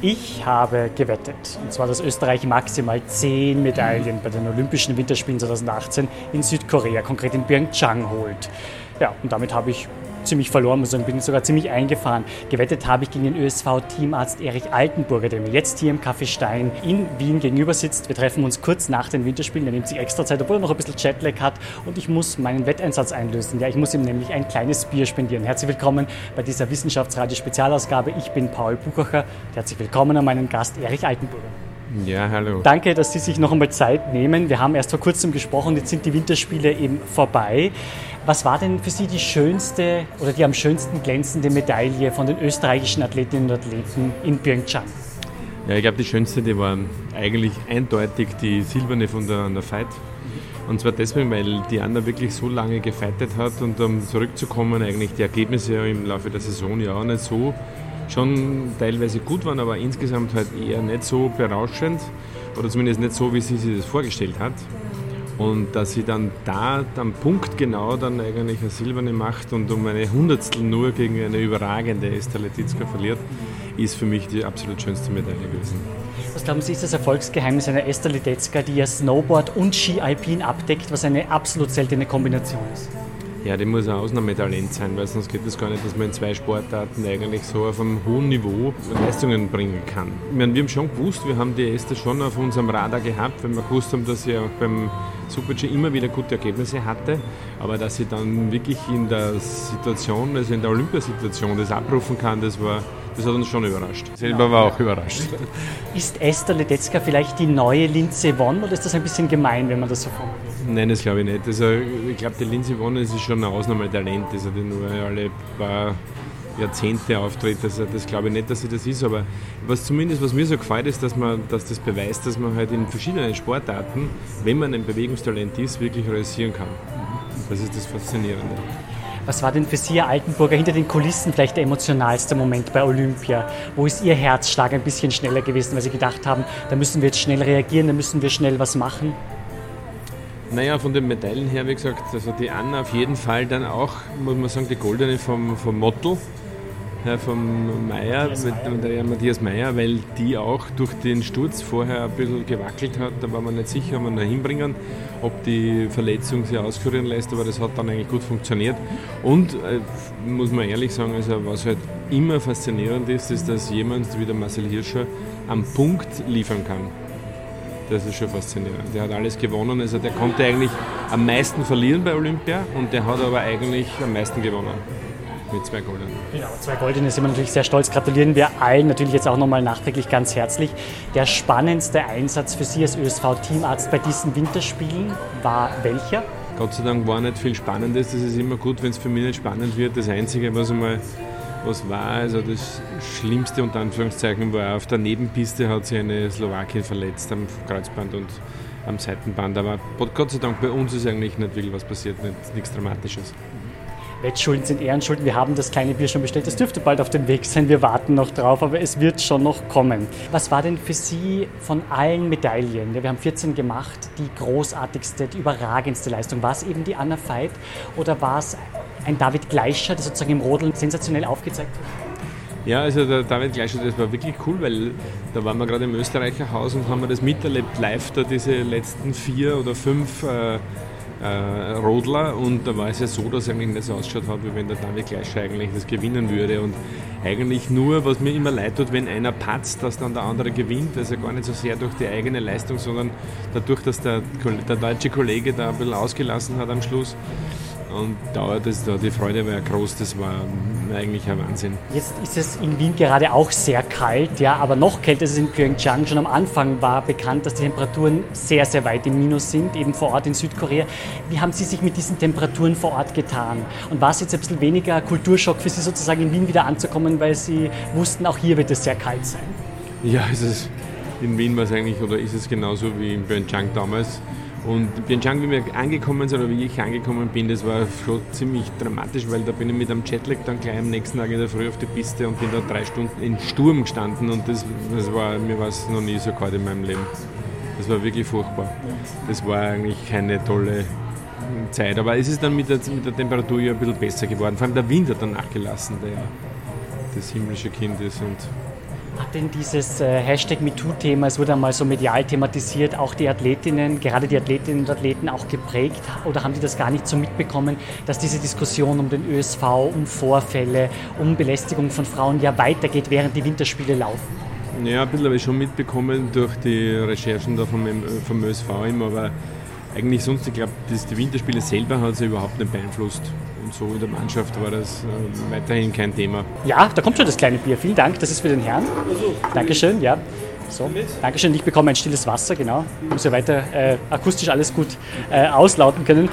Ich habe gewettet, und zwar, dass Österreich maximal zehn Medaillen bei den Olympischen Winterspielen 2018 in Südkorea, konkret in Pyeongchang, holt. Ja, und damit habe ich ziemlich verloren, muss sagen, bin sogar ziemlich eingefahren. Gewettet habe ich gegen den ÖSV-Teamarzt Erich Altenburger, der mir jetzt hier im Café Stein in Wien gegenüber sitzt. Wir treffen uns kurz nach den Winterspielen. Er nimmt sich extra Zeit, obwohl er noch ein bisschen Jetlag hat. Und ich muss meinen Wetteinsatz einlösen. Ja, ich muss ihm nämlich ein kleines Bier spendieren. Herzlich willkommen bei dieser Wissenschaftsradio-Spezialausgabe. Ich bin Paul Buchacher. Herzlich willkommen an meinen Gast Erich Altenburger. Ja, hallo. Danke, dass Sie sich noch einmal Zeit nehmen. Wir haben erst vor kurzem gesprochen, jetzt sind die Winterspiele eben vorbei. Was war denn für Sie die schönste oder die am schönsten glänzende Medaille von den österreichischen Athletinnen und Athleten in Pyeongchang? Ja, ich glaube, die schönste, die war eigentlich eindeutig die silberne von der, der Fight. Und zwar deswegen, weil die Anna wirklich so lange gefeitet hat und um zurückzukommen, eigentlich die Ergebnisse im Laufe der Saison ja auch nicht so schon teilweise gut waren, aber insgesamt halt eher nicht so berauschend oder zumindest nicht so, wie sie sich das vorgestellt hat. Und dass sie dann da am Punkt genau dann eigentlich eine silberne macht und um eine Hundertstel nur gegen eine überragende Esther Letizka verliert, ist für mich die absolut schönste Medaille gewesen. Was glauben Sie, ist das Erfolgsgeheimnis einer Esther Ledetzka, die ja Snowboard und Ski Alpin abdeckt, was eine absolut seltene Kombination ist? Ja, die muss ein Ausnahmetalent sein, weil sonst geht es gar nicht, dass man in zwei Sportarten eigentlich so auf einem hohen Niveau Leistungen bringen kann. Ich meine, wir haben schon gewusst, wir haben die Esther schon auf unserem Radar gehabt, weil wir gewusst haben, dass sie auch beim Super-G immer wieder gute Ergebnisse hatte, aber dass sie dann wirklich in der Situation, also in der Olympiasituation das abrufen kann, das war das hat uns schon überrascht. Selber war auch überrascht. Ist Esther Ledetzka vielleicht die neue Lindsay Vonn oder ist das ein bisschen gemein, wenn man das so formuliert? Nein, das glaube ich nicht. Also, ich glaube, die Lindsay Vonn ist schon ein Ausnahmetalent. Also, die nur alle paar Jahrzehnte auftritt. Also das glaube ich nicht, dass sie das ist, aber was zumindest, was mir so gefällt, ist, dass man, dass das beweist, dass man halt in verschiedenen Sportarten, wenn man ein Bewegungstalent ist, wirklich realisieren kann. Das ist das Faszinierende. Was war denn für Sie, Herr Altenburger, hinter den Kulissen vielleicht der emotionalste Moment bei Olympia? Wo ist Ihr Herzschlag ein bisschen schneller gewesen, weil Sie gedacht haben, da müssen wir jetzt schnell reagieren, da müssen wir schnell was machen? Naja, von den Medaillen her, wie gesagt, also die Anna auf jeden Fall dann auch, muss man sagen, die goldene vom, vom Motto, ja, vom Meier, mit, der Matthias Meier, weil die auch durch den Sturz vorher ein bisschen gewackelt hat. Da war man nicht sicher, ob man da hinbringen, ob die Verletzung sich auskurieren lässt, aber das hat dann eigentlich gut funktioniert. Und äh, muss man ehrlich sagen, also was halt immer faszinierend ist, ist, dass jemand wie der Marcel Hirscher am Punkt liefern kann. Das ist schon faszinierend. Der hat alles gewonnen. Also der konnte eigentlich am meisten verlieren bei Olympia und der hat aber eigentlich am meisten gewonnen. Mit zwei Goldenen. Genau, zwei Goldene sind wir natürlich sehr stolz. Gratulieren wir allen natürlich jetzt auch nochmal nachträglich ganz herzlich. Der spannendste Einsatz für Sie als ÖSV-Teamarzt bei diesen Winterspielen war welcher? Gott sei Dank war nicht viel Spannendes. Das ist immer gut, wenn es für mich nicht spannend wird. Das Einzige, was einmal was war. Also das Schlimmste unter Anführungszeichen war auf der Nebenpiste hat sich eine Slowakin verletzt am Kreuzband und am Seitenband. Aber Gott sei Dank bei uns ist eigentlich nicht wirklich was passiert, nicht, nichts Dramatisches. Wettschulden sind Ehrenschulden. Wir haben das kleine Bier schon bestellt. Das dürfte bald auf dem Weg sein. Wir warten noch drauf, aber es wird schon noch kommen. Was war denn für Sie von allen Medaillen, wir haben 14 gemacht, die großartigste, die überragendste Leistung? War es eben die Anna Veit oder war es ein David Gleischer, der sozusagen im Rodeln sensationell aufgezeigt hat? Ja, also der David Gleischer, das war wirklich cool, weil da waren wir gerade im Österreicherhaus und haben wir das miterlebt live, da diese letzten vier oder fünf äh, äh, Rodler und da war es ja so, dass es eigentlich nicht so ausschaut hat, wie wenn der David Gleischer eigentlich das gewinnen würde. Und eigentlich nur, was mir immer leid tut, wenn einer patzt, dass dann der andere gewinnt, also gar nicht so sehr durch die eigene Leistung, sondern dadurch, dass der, der deutsche Kollege da ein bisschen ausgelassen hat am Schluss und da, das, da, die Freude war groß, das war eigentlich ein Wahnsinn. Jetzt ist es in Wien gerade auch sehr kalt, ja, aber noch kälter ist es in Pyeongchang. Schon am Anfang war bekannt, dass die Temperaturen sehr, sehr weit im Minus sind, eben vor Ort in Südkorea. Wie haben Sie sich mit diesen Temperaturen vor Ort getan? Und war es jetzt ein bisschen weniger Kulturschock für Sie sozusagen in Wien wieder anzukommen, weil Sie wussten, auch hier wird es sehr kalt sein? Ja, es ist, in Wien war es eigentlich, oder ist es genauso wie in Pyeongchang damals. Und Pyeongchang, wie wir angekommen sind oder wie ich angekommen bin, das war schon ziemlich dramatisch, weil da bin ich mit einem Jetlag dann gleich am nächsten Tag in der Früh auf die Piste und bin da drei Stunden in Sturm gestanden und das, das war, mir war es noch nie so kalt in meinem Leben. Das war wirklich furchtbar. Das war eigentlich keine tolle Zeit. Aber es ist dann mit der, mit der Temperatur ja ein bisschen besser geworden. Vor allem der Wind hat dann nachgelassen, der ja das himmlische Kind ist. Und Hat denn dieses äh, Hashtag MeToo-Thema, es wurde einmal so medial thematisiert, auch die Athletinnen, gerade die Athletinnen und Athleten auch geprägt? Oder haben die das gar nicht so mitbekommen, dass diese Diskussion um den ÖSV, um Vorfälle, um Belästigung von Frauen ja weitergeht, während die Winterspiele laufen? Ja, ein bisschen habe ich schon mitbekommen durch die Recherchen da vom, vom ÖSV immer, aber eigentlich sonst, ich glaube, die Winterspiele selber hat sie überhaupt nicht beeinflusst. Und so in der Mannschaft war das äh, weiterhin kein Thema. Ja, da kommt schon das kleine Bier. Vielen Dank, das ist für den Herrn. Dankeschön, ja. So, Dankeschön, ich bekomme ein stilles Wasser, genau. Muss ja weiter äh, akustisch alles gut äh, auslauten können.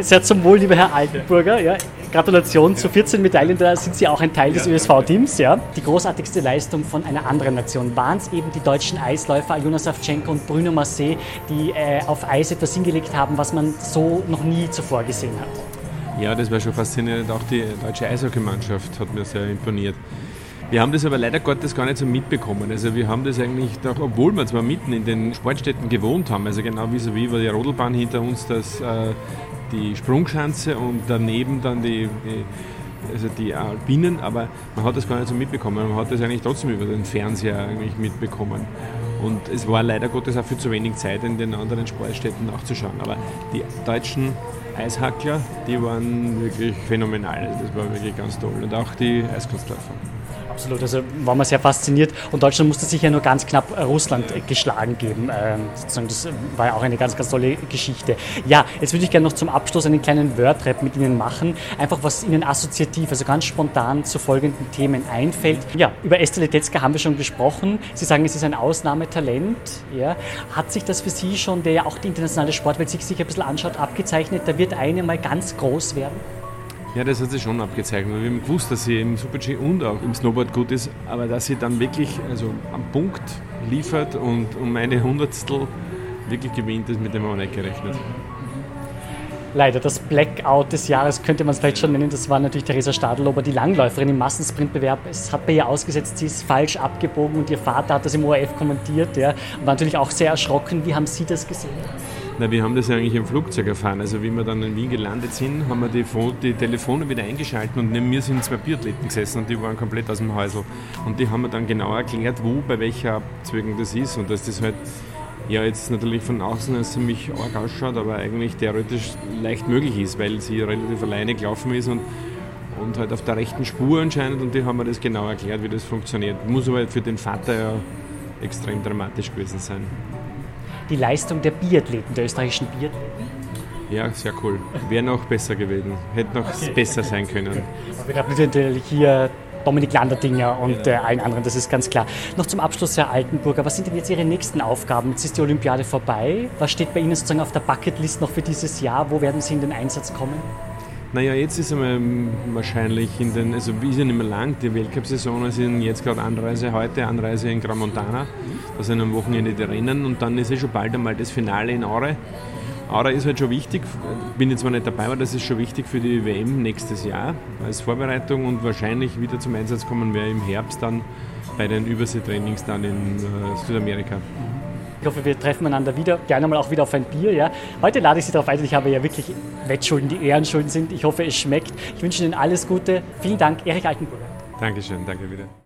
Sehr zum Wohl, lieber Herr Altenburger. Ja. Gratulation zu 14 Medaillen, da sind Sie auch ein Teil des ÖSV-Teams. Ja. Die großartigste Leistung von einer anderen Nation waren es eben die deutschen Eisläufer Aljona Savchenko und Bruno Massé, die äh, auf Eis etwas hingelegt haben, was man so noch nie zuvor gesehen hat. Ja, das war schon faszinierend. Auch die deutsche Eishockeymannschaft hat mir sehr imponiert. Wir haben das aber leider Gottes gar nicht so mitbekommen. Also wir haben das eigentlich, doch, obwohl wir zwar mitten in den Sportstätten gewohnt haben, also genau wie so wie war die Rodelbahn hinter uns, das, äh, die Sprungschanze und daneben dann die, die also die Alpinen, aber man hat das gar nicht so mitbekommen. Man hat das eigentlich trotzdem über den Fernseher eigentlich mitbekommen. Und es war leider Gottes auch viel zu wenig Zeit in den anderen Sportstätten nachzuschauen. Aber die deutschen Eishackler, die waren wirklich phänomenal. Das war wirklich ganz toll. Und auch die Eiskunstläufer. Absolut, also war man sehr fasziniert und Deutschland musste sich ja nur ganz knapp Russland geschlagen geben. Ähm, das war ja auch eine ganz, ganz tolle Geschichte. Ja, jetzt würde ich gerne noch zum Abschluss einen kleinen Word-Rap mit Ihnen machen. Einfach was Ihnen assoziativ, also ganz spontan zu folgenden Themen einfällt. Ja, über Esther Letetzka haben wir schon gesprochen. Sie sagen, es ist ein Ausnahmetalent. Ja. Hat sich das für Sie schon, der ja auch die internationale Sportwelt sich sicher ein bisschen anschaut, abgezeichnet? Da wird eine mal ganz groß werden? Ja, das hat sich schon abgezeichnet. Wir haben gewusst, dass sie im Super-G und auch im Snowboard gut ist, aber dass sie dann wirklich also am Punkt liefert und um eine Hundertstel wirklich gewinnt, ist mit dem haben wir nicht gerechnet. Leider, das Blackout des Jahres könnte man es vielleicht schon nennen. Das war natürlich Theresa Stadlober, die Langläuferin im Massensprintbewerb. Es hat bei ihr ausgesetzt, sie ist falsch abgebogen und ihr Vater hat das im ORF kommentiert. Ja, war natürlich auch sehr erschrocken. Wie haben Sie das gesehen? Na, wir haben das eigentlich im Flugzeug erfahren. Also wie wir dann in Wien gelandet sind, haben wir die, die Telefone wieder eingeschaltet und neben mir sind zwei Biathleten gesessen und die waren komplett aus dem Häusl. Und die haben mir dann genau erklärt, wo, bei welcher Abzweigung das ist und dass das halt ja jetzt natürlich von außen ziemlich arg ausschaut, aber eigentlich theoretisch leicht möglich ist, weil sie relativ alleine gelaufen ist und, und halt auf der rechten Spur anscheinend und die haben mir das genau erklärt, wie das funktioniert. Muss aber für den Vater ja extrem dramatisch gewesen sein die Leistung der Biathleten, der österreichischen Biathleten? Ja, sehr cool. Wäre noch besser gewesen. Hätte noch okay. besser sein können. Okay. Wir haben natürlich hier Dominik Landerdinger und genau. äh, allen anderen, das ist ganz klar. Noch zum Abschluss, Herr Altenburger, was sind denn jetzt Ihre nächsten Aufgaben? Jetzt ist die Olympiade vorbei. Was steht bei Ihnen sozusagen auf der Bucketlist noch für dieses Jahr? Wo werden Sie in den Einsatz kommen? Naja, jetzt ist einmal wahrscheinlich in den, also ist ja nicht mehr lang, die Weltcup-Saison, also jetzt gerade Anreise heute, Anreise in Gramontana, da sind am Wochenende die Rennen und dann ist ja schon bald einmal das Finale in Aure. Aure ist halt schon wichtig, bin jetzt zwar nicht dabei, aber das ist schon wichtig für die WM nächstes Jahr als Vorbereitung und wahrscheinlich wieder zum Einsatz kommen wir im Herbst dann bei den Überseetrainings dann in äh, Südamerika. Ich hoffe, wir treffen einander wieder, gerne mal auch wieder auf ein Bier. Ja. Heute lade ich Sie darauf ein, ich habe ja wirklich Wettschulden, die Ehrenschulden sind. Ich hoffe, es schmeckt. Ich wünsche Ihnen alles Gute. Vielen Dank, Erich Altenburger. Dankeschön, danke wieder.